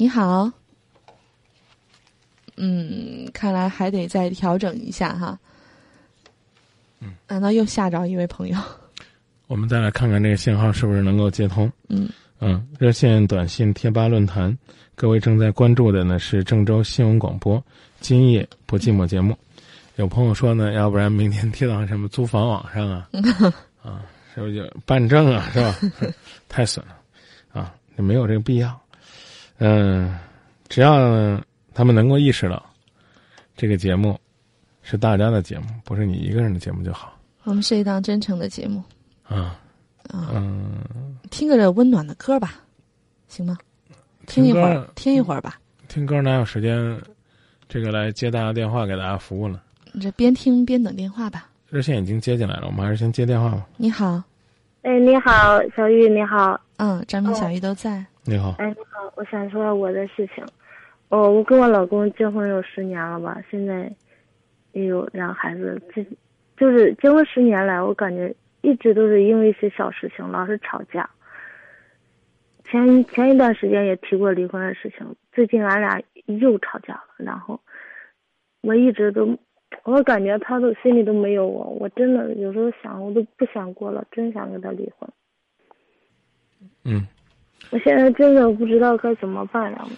你好。嗯，看来还得再调整一下哈。嗯，难道又吓着一位朋友？我们再来看看这个信号是不是能够接通。嗯嗯，热线、短信、贴吧、论坛，各位正在关注的呢是郑州新闻广播《今夜不寂寞》节目。有朋友说呢，要不然明天贴到什么租房网上啊？啊，是不是就办证啊？是吧？太损了啊！也没有这个必要。嗯，只要他们能够意识到这个节目是大家的节目，不是你一个人的节目就好。我们是一档真诚的节目。啊，啊，嗯，听个这温暖的歌吧，行吗？听一会儿，听一会儿吧。听歌哪有时间这个来接大家电话，给大家服务了？你这边听边等电话吧。热线已经接进来了，我们还是先接电话吧。你好，哎，你好，小玉，你好。嗯，张明、小玉都在。你好，哎，你好，我想说我的事情。哦，我跟我老公结婚有十年了吧，现在也有两个孩子。这就是结婚十年来，我感觉一直都是因为一些小事情老是吵架。前前一段时间也提过离婚的事情，最近俺俩又吵架了。然后我一直都，我感觉他都心里都没有我。我真的有时候想，我都不想过了，真想跟他离婚。嗯，我现在真的不知道该怎么办了。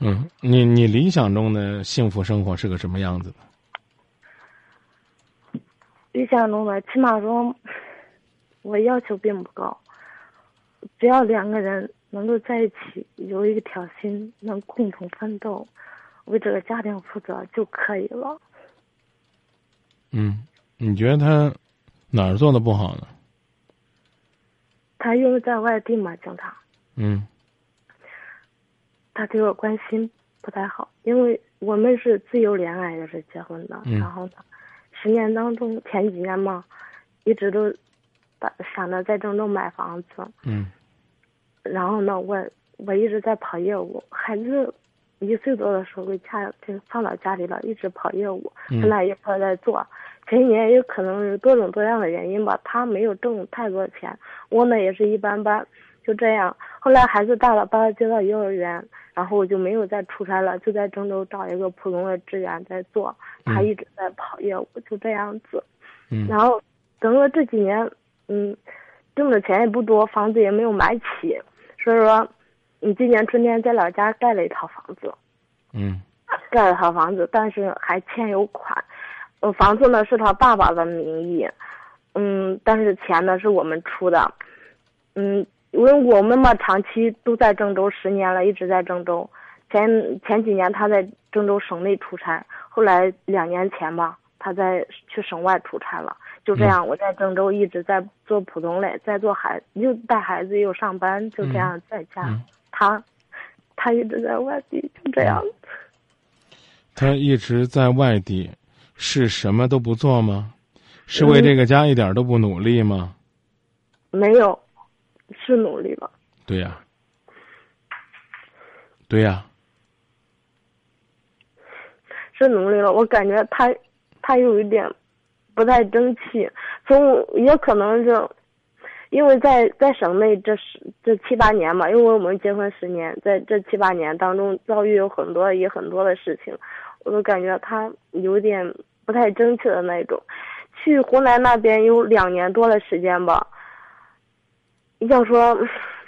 嗯，你你理想中的幸福生活是个什么样子的？理想中的，起码说，我要求并不高，只要两个人能够在一起，有一个条心，能共同奋斗，为这个家庭负责就可以了。嗯，你觉得他哪儿做的不好呢？他因为在外地嘛，经常。嗯。他对我关心不太好，因为我们是自由恋爱，就是结婚的。嗯。然后呢，十年当中前几年嘛，一直都把想着在郑州买房子。嗯。然后呢，我我一直在跑业务，孩子一岁多的时候给家就放到家里了，一直跑业务，跟他一块在做。前几年也可能是各种各样的原因吧，他没有挣太多钱，我呢也是一般般，就这样。后来孩子大了，把他接到幼儿园。然后我就没有再出差了，就在郑州找一个普通的职员在做，他一直在跑业务，就这样子。嗯。然后，等了这几年，嗯，挣的钱也不多，房子也没有买起，所以说，你今年春天在老家盖了一套房子。嗯。盖了套房子，但是还欠有款，呃，房子呢是他爸爸的名义，嗯，但是钱呢是我们出的，嗯。因为我们嘛，长期都在郑州，十年了，一直在郑州。前前几年他在郑州省内出差，后来两年前吧，他在去省外出差了。就这样，我在郑州一直在做普通嘞，在做孩又带孩子又上班，就这样在家。他他一直在外地，就这样。他一直在外地，是什么都不做吗？是为这个家一点都不努力吗？没有。是努力了，对呀，对呀，是努力了。我感觉他，他有一点不太争气。从也可能是，因为在在省内这十这七八年嘛，因为我们结婚十年，在这七八年当中遭遇有很多也很多的事情，我都感觉他有点不太争气的那种。去湖南那边有两年多的时间吧。要说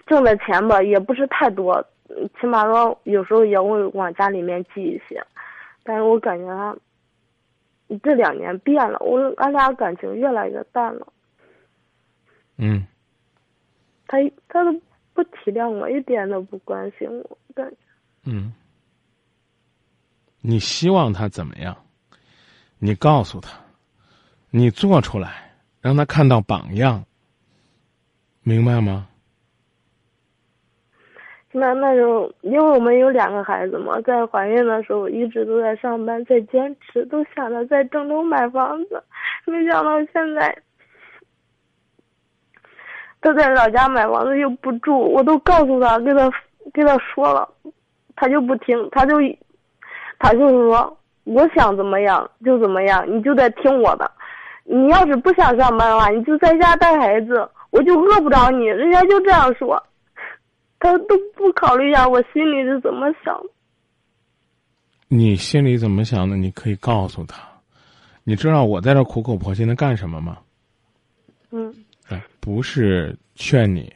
挣的钱吧，也不是太多，起码说有时候也会往家里面寄一些，但是我感觉他这两年变了，我俺俩感情越来越淡了。嗯。他他都不体谅我，一点都不关心我，感觉。嗯。你希望他怎么样？你告诉他，你做出来，让他看到榜样。明白吗？那那时候，因为我们有两个孩子嘛，在怀孕的时候一直都在上班，在坚持，都想着在郑州买房子，没想到现在他在老家买房子又不住，我都告诉他，给他给他说了，他就不听，他就他就是说，我想怎么样就怎么样，你就得听我的，你要是不想上班的话，你就在家带孩子。我就饿不着你，人家就这样说，他都不考虑一下我心里是怎么想的。你心里怎么想的？你可以告诉他。你知道我在这苦口婆心的干什么吗？嗯哎，不是劝你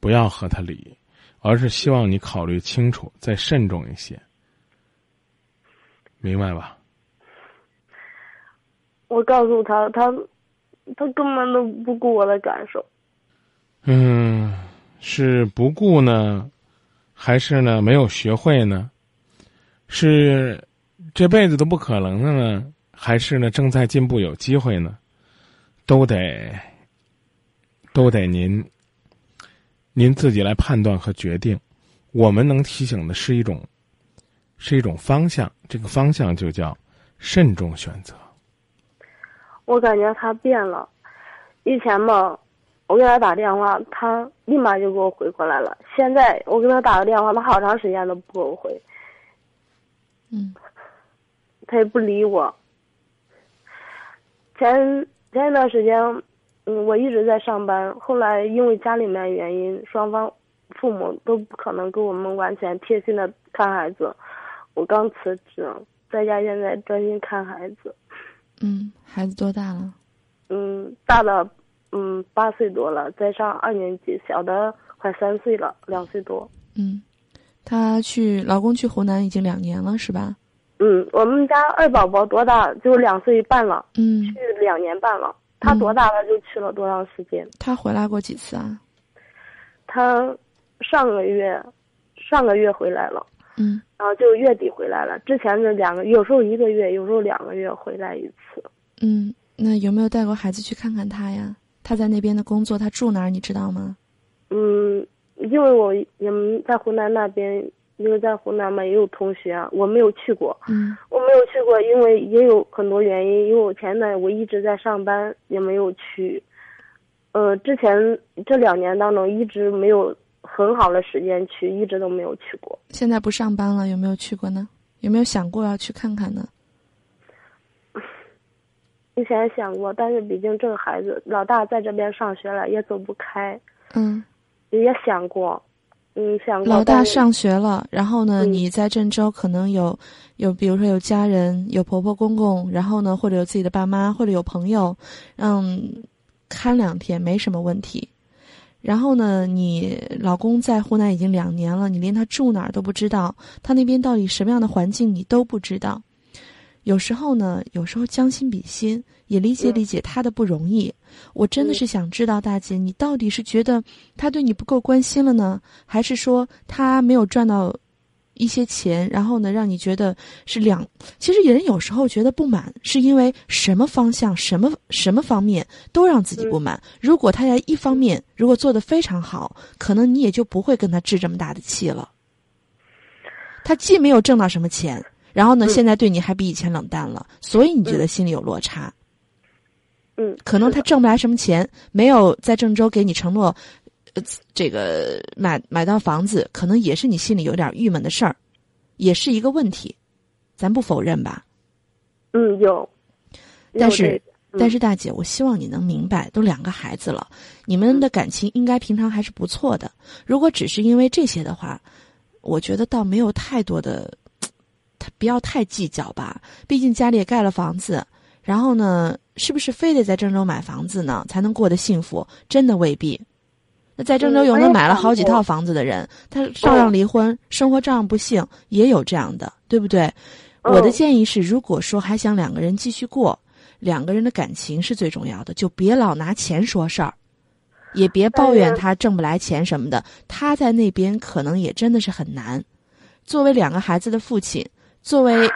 不要和他离，而是希望你考虑清楚，再慎重一些，明白吧？我告诉他，他他根本都不顾我的感受。嗯，是不顾呢，还是呢没有学会呢？是这辈子都不可能的呢，还是呢正在进步有机会呢？都得都得您您自己来判断和决定。我们能提醒的是一种是一种方向，这个方向就叫慎重选择。我感觉他变了，以前嘛，我给他打电话，他立马就给我回过来了。现在我给他打个电话，他好长时间都不给我回，嗯他也不理我。前前一段时间，嗯，我一直在上班，后来因为家里面原因，双方父母都不可能给我们完全贴心的看孩子，我刚辞职，在家现在专心看孩子。嗯，孩子多大了？嗯，大的嗯八岁多了，在上二年级，小的快三岁了，两岁多。嗯，她去老公去湖南已经两年了，是吧？嗯，我们家二宝宝多大？就两岁半了，嗯，去两年半了。他多大了就去了多长时间？他回来过几次啊？他上个月上个月回来了，嗯然后就月底回来了。之前是两个，有时候一个月，有时候两个月回来一次。嗯，那有没有带过孩子去看看他呀？他在那边的工作，他住哪儿？你知道吗？嗯，因为我也在湖南那边，因为在湖南嘛也有同学，我没有去过。嗯我没有去过，因为也有很多原因。因为我前段我一直在上班，也没有去。呃，之前这两年当中一直没有很好的时间去，一直都没有去过。现在不上班了，有没有去过呢？有没有想过要去看看呢？以前想过，但是毕竟这个孩子老大在这边上学了，也走不开，嗯，也想过，嗯，想过。老大上学了，然后呢，嗯你在郑州可能有有，比如说有家人，有婆婆公公，然后呢，或者有自己的爸妈，或者有朋友，嗯，看两天没什么问题。然后呢，你老公在湖南已经两年了，你连他住哪儿都不知道，他那边到底什么样的环境你都不知道。有时候呢，有时候将心比心，也理解嗯理解他的不容易。我真的嗯是想知道，大姐，你到底是觉得他对你不够关心了呢，还是说他没有赚到一些钱，然后呢，让你觉得是两？其实人有时候觉得不满，是因为什么方向、什么什么方面都让自己不满。如果他在一方面如果做得非常好，可能你也就不会跟他置这么大的气了。他既没有挣到什么钱，然后呢，嗯现在对你还比以前冷淡了，所以你觉得心里有落差。嗯，可能他挣不来什么钱，没有在郑州给你承诺，呃，这个买买到房子，可能也是你心里有点郁闷的事儿，也是一个问题，咱不否认吧。嗯有，但是但是大姐，我希望你能明白，都两个孩子了，你们的感情应该平常还是不错的。如果只是因为这些的话，我觉得倒没有太多的，他不要太计较吧。毕竟家里也盖了房子，然后呢，是不是非得在郑州买房子呢才能过得幸福？真的未必。那在郑州有那嗯我也想买了好几套房子的人，他照样离婚，生活照样不幸，也有这样的，对不对？我的嗯建议是，如果说还想两个人继续过，两个人的感情是最重要的，就别老拿钱说事儿，也别抱怨他挣不来钱什么的。他在那边可能也真的是很难。作为两个孩子的父亲，作为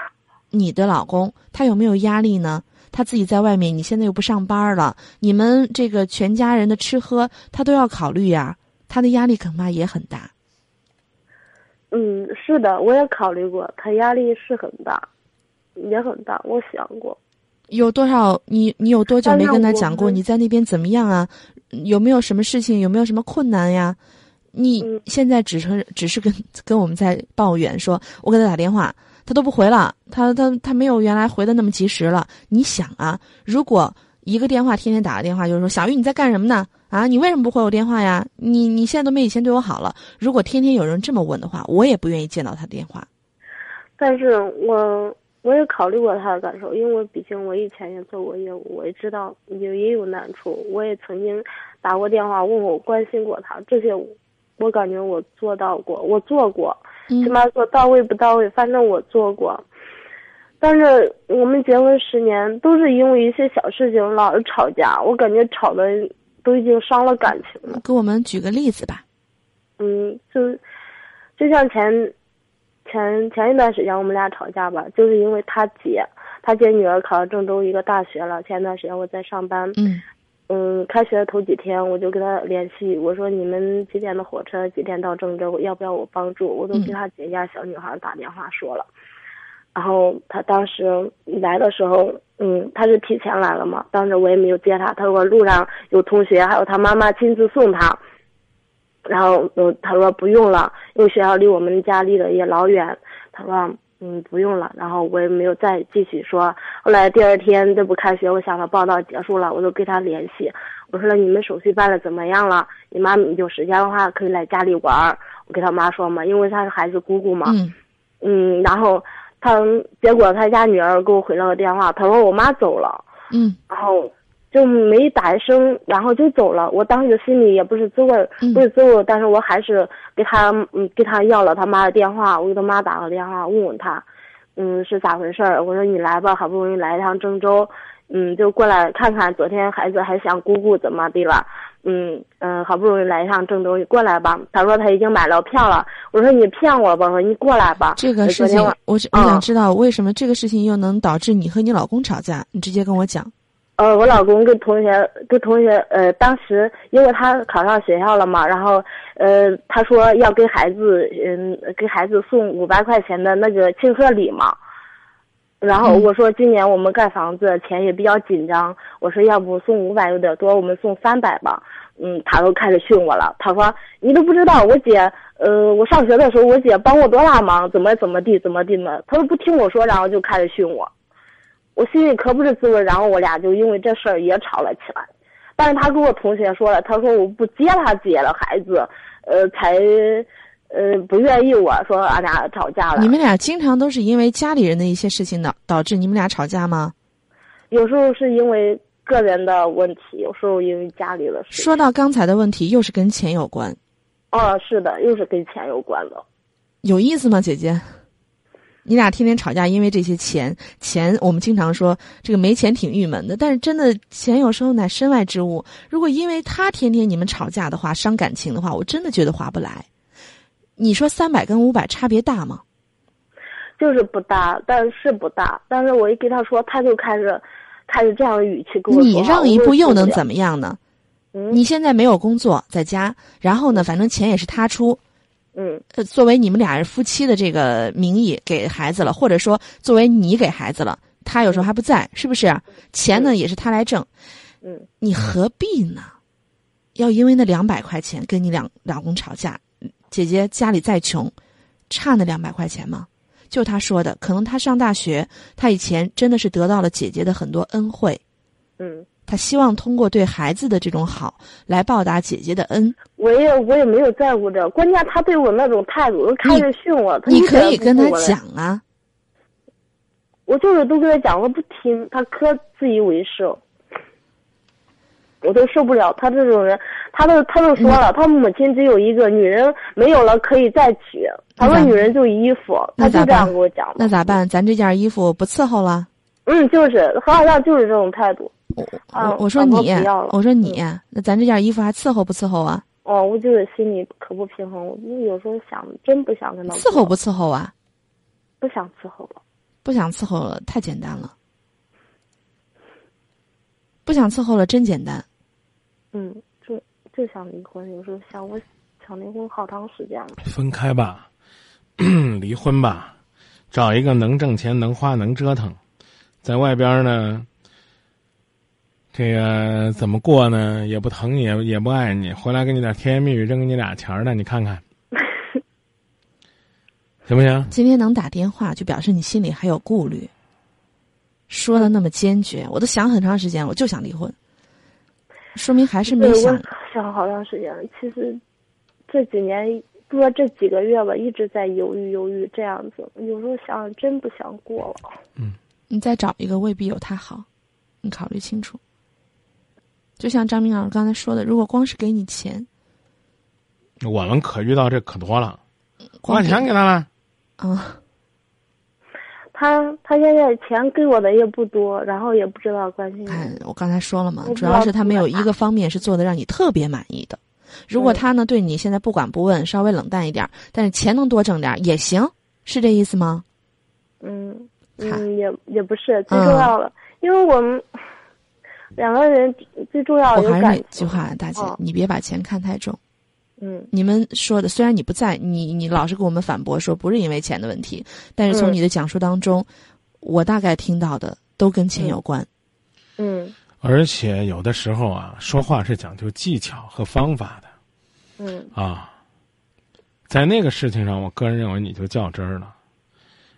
你的老公，他有没有压力呢？他自己在外面，你现在又不上班了，你们这个全家人的吃喝，他都要考虑呀。他的压力恐怕也很大。嗯，是的，我也考虑过，他压力是很大，也很大。我想过，有多少？你你有多久没跟他讲过？你在那边怎么样啊？有没有什么事情？有没有什么困难呀？你嗯现在只是只是跟跟我们在抱怨说，我给他打电话，他都不回了，他他他没有原来回的那么及时了。你想啊，如果一个电话天天打个电话，就是说小玉你在干什么呢？啊，你为什么不回我电话呀？你你现在都没以前对我好了。如果天天有人这么问的话，我也不愿意见到他电话。但是我我也考虑过他的感受，因为毕竟我以前也做过业务，我也知道也也有难处。我也曾经打过电话问我关心过他，这些我感觉我做到过，我做过，起码说到位不到位，反正我做过。但是我们结婚十年，都是因为一些小事情老是吵架，我感觉吵的都已经伤了感情了。给我们举个例子吧。嗯，就就像前前前一段时间我们俩吵架吧，就是因为他姐，他姐女儿考上郑州一个大学了。前段时间我在上班，嗯嗯，开学头几天我就跟他联系，我说你们几点的火车，几点到郑州，要不要我帮助？我都给他姐家小女孩打电话说了。然后他当时来的时候，嗯，他是提前来了嘛。当时我也没有接他，他说路上有同学，还有他妈妈亲自送他。然后，嗯，他说不用了，因为学校离我们家离得也老远。他说，嗯，不用了。然后我也没有再继续说。后来第二天这不开学，我想着报道结束了，我就跟他联系。我说你们手续办的怎么样了？你妈有时间的话可以来家里玩。我跟他妈说嘛，因为他是孩子姑姑嘛。嗯。嗯，然后。他结果他家女儿给我回了个电话，他说我妈走了，嗯，然后就没打一声，然后就走了。我当时心里也不是滋味，不是滋味，但是我还是给他嗯给他要了他妈的电话，我给他妈打个电话问问他，嗯是咋回事儿？我说你来吧，好不容易来一趟郑州，嗯就过来看看。昨天孩子还想姑姑怎么的了？嗯嗯，好不容易来一趟郑州，你过来吧。他说他已经买了票了。我说你骗我吧，我说你过来吧。这个事情，我我想知道为什么这个事情又能导致你和你老公吵架？你直接跟我讲。呃，我老公跟同学跟同学呃，当时因为他考上学校了嘛，然后呃，他说要给孩子嗯给孩子送五百块钱的那个庆贺礼嘛。然后我说今年我们盖房子钱也比较紧张，我说要不送五百有点多，我们送三百吧。嗯，他都开始训我了。他说你都不知道我姐，呃，我上学的时候我姐帮我多大忙，怎么怎么地怎么地呢？他都不听我说，然后就开始训我。我心里可不是滋味。然后我俩就因为这事儿也吵了起来。但是他跟我同学说了，他说我不接他姐的孩子，呃，才。呃，不愿意我说俺俩吵架了。你们俩经常都是因为家里人的一些事情导导致你们俩吵架吗？有时候是因为个人的问题，有时候因为家里的事。说到刚才的问题，又是跟钱有关。哦，是的，又是跟钱有关的。有意思吗，姐姐？你俩天天吵架，因为这些钱。钱，我们经常说这个没钱挺郁闷的，但是真的钱有时候乃身外之物。如果因为他天天你们吵架的话，伤感情的话，我真的觉得划不来。你说三百跟五百差别大吗？就是不大，但是不大。但是我一跟他说，他就开始，开始这样的语气跟我说。你让一步又能怎么样呢？你现在没有工作，在家，然后呢，反正钱也是他出。嗯。作为你们俩人夫妻的这个名义给孩子了，或者说作为你给孩子了，他有时候还不在，是不是？钱呢也是他来挣。嗯。你何必呢？要因为那两百块钱跟你两老公吵架？姐姐家里再穷，差那两百块钱吗？就他说的，可能他上大学，他以前真的是得到了姐姐的很多恩惠，嗯，他希望通过对孩子的这种好来报答姐姐的恩。我也我也没有在乎这，关键他对我那种态度，开始训我，你可以跟他讲啊。我就是都跟他讲，我不听，他可自以为是。我都受不了他这种人，他都他都说了，他母亲只有一个，女人没有了可以再娶。他说女人就衣服，他就这样跟我讲。那咋办？咱这件衣服不伺候了？嗯，就是好像就是这种态度。我我说你，我说你，那咱这件衣服还伺候不伺候啊？哦，我就是心里可不平衡，我有时候想，真不想跟他伺候不伺候啊？不想伺候了，不想伺候了，太简单了。不想伺候了，真简单。嗯，就就想离婚，有时候想我想离婚好长时间了。分开吧，离婚吧，找一个能挣钱、能花、能折腾，在外边呢，这个怎么过呢？也不疼你，也也不爱你，回来给你点甜言蜜语，扔给你俩钱儿呢，你看看，行不行？今天能打电话，就表示你心里还有顾虑。说的那么坚决，我都想很长时间，我就想离婚，说明还是没对，想我想好长时间了。其实这几年，不说这几个月吧，一直在犹豫犹豫这样子。有时候想，真不想过了。嗯你再找一个未必有他好，你考虑清楚。就像张明老师刚才说的，如果光是给你钱，我们可遇到这可多了，花钱给他了，啊、他他现在钱给我的也不多，然后也不知道关心看我。刚才说了嘛主要是他没有一个方面是做的让你特别满意的。如果他呢对你现在不管不问，稍微冷淡一点儿，但是钱能多挣点儿也行，是这意思吗？嗯嗯，也也不是最重要的，因为我们两个人最重要我还是那。句话，大姐哦，你别把钱看太重。嗯你们说的虽然你不在，你你老是跟我们反驳说不是因为钱的问题，但是从嗯你的讲述当中，我大概听到的都跟钱嗯有关。嗯而且有的时候啊，说话是讲究技巧和方法的嗯啊。在那个事情上，我个人认为你就较真儿了。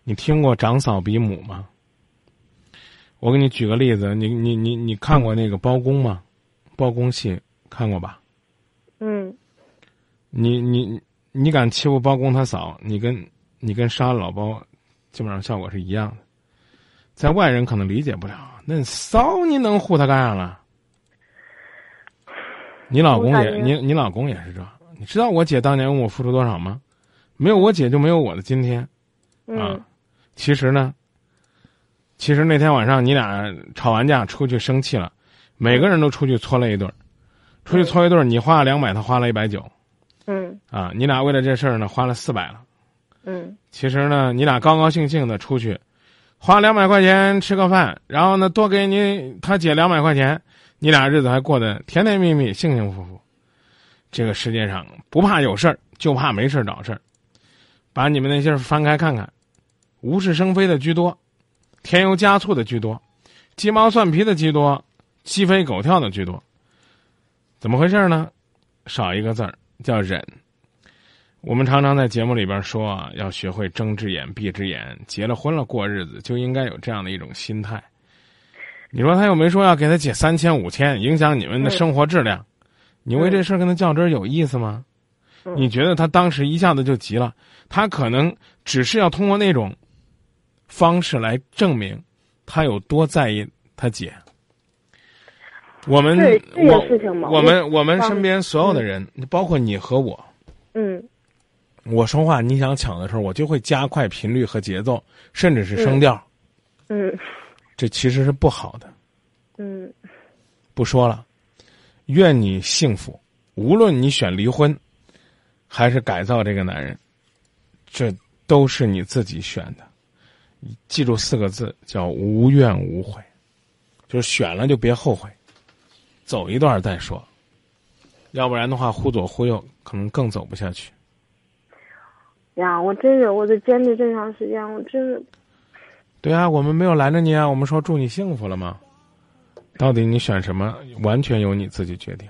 你听过长嫂比母吗？我给你举个例子，你你你你看过那个包公吗？包公戏看过吧？嗯你你你敢欺负包公他嫂，你跟你跟杀了老包，基本上效果是一样的。在外人可能理解不了，那骚你能护他干啥了？你老公也你你老公也是这，你知道我姐当年为我付出多少吗？没有我姐就没有我的今天啊嗯。其实呢，其实那天晚上你俩吵完架出去生气了，每个人都出去搓了一顿，出去搓一顿，你花了两百，他花了一百九。嗯啊，你俩为了这事儿呢，花了四百了。嗯其实呢，你俩高高兴兴的出去，花两百块钱吃个饭，然后呢，多给你他姐两百块钱，你俩日子还过得甜甜蜜蜜、幸幸福福。这个世界上不怕有事儿，就怕没事儿找事儿。把你们那些儿翻开看看，无事生非的居多，添油加醋的居多，鸡毛蒜皮的居多，鸡飞狗跳的居多。怎么回事呢？少一个字儿，叫忍。我们常常在节目里边说啊，要学会睁只眼闭只眼，结了婚了过日子就应该有这样的一种心态。你说他又没说要给他姐三千五千，影响你们的生活质量，你为这事儿跟他较真儿有意思吗？嗯你觉得他当时一下子就急了，他可能只是要通过那种方式来证明他有多在意他姐。我们我我们我们身边所有的人，包括你和我，嗯我说话你想抢的时候，我就会加快频率和节奏，甚至是声调，嗯 这其实是不好的。嗯不说了，愿你幸福。无论你选离婚，还是改造这个男人，这都是你自己选的。记住四个字，叫无怨无悔，就是选了就别后悔，走一段再说，要不然的话忽左忽右，可能更走不下去。呀，我真是我在坚持这么长时间，我真是对啊，我们没有拦着你啊，我们说祝你幸福了吗？到底你选什么，完全由你自己决定。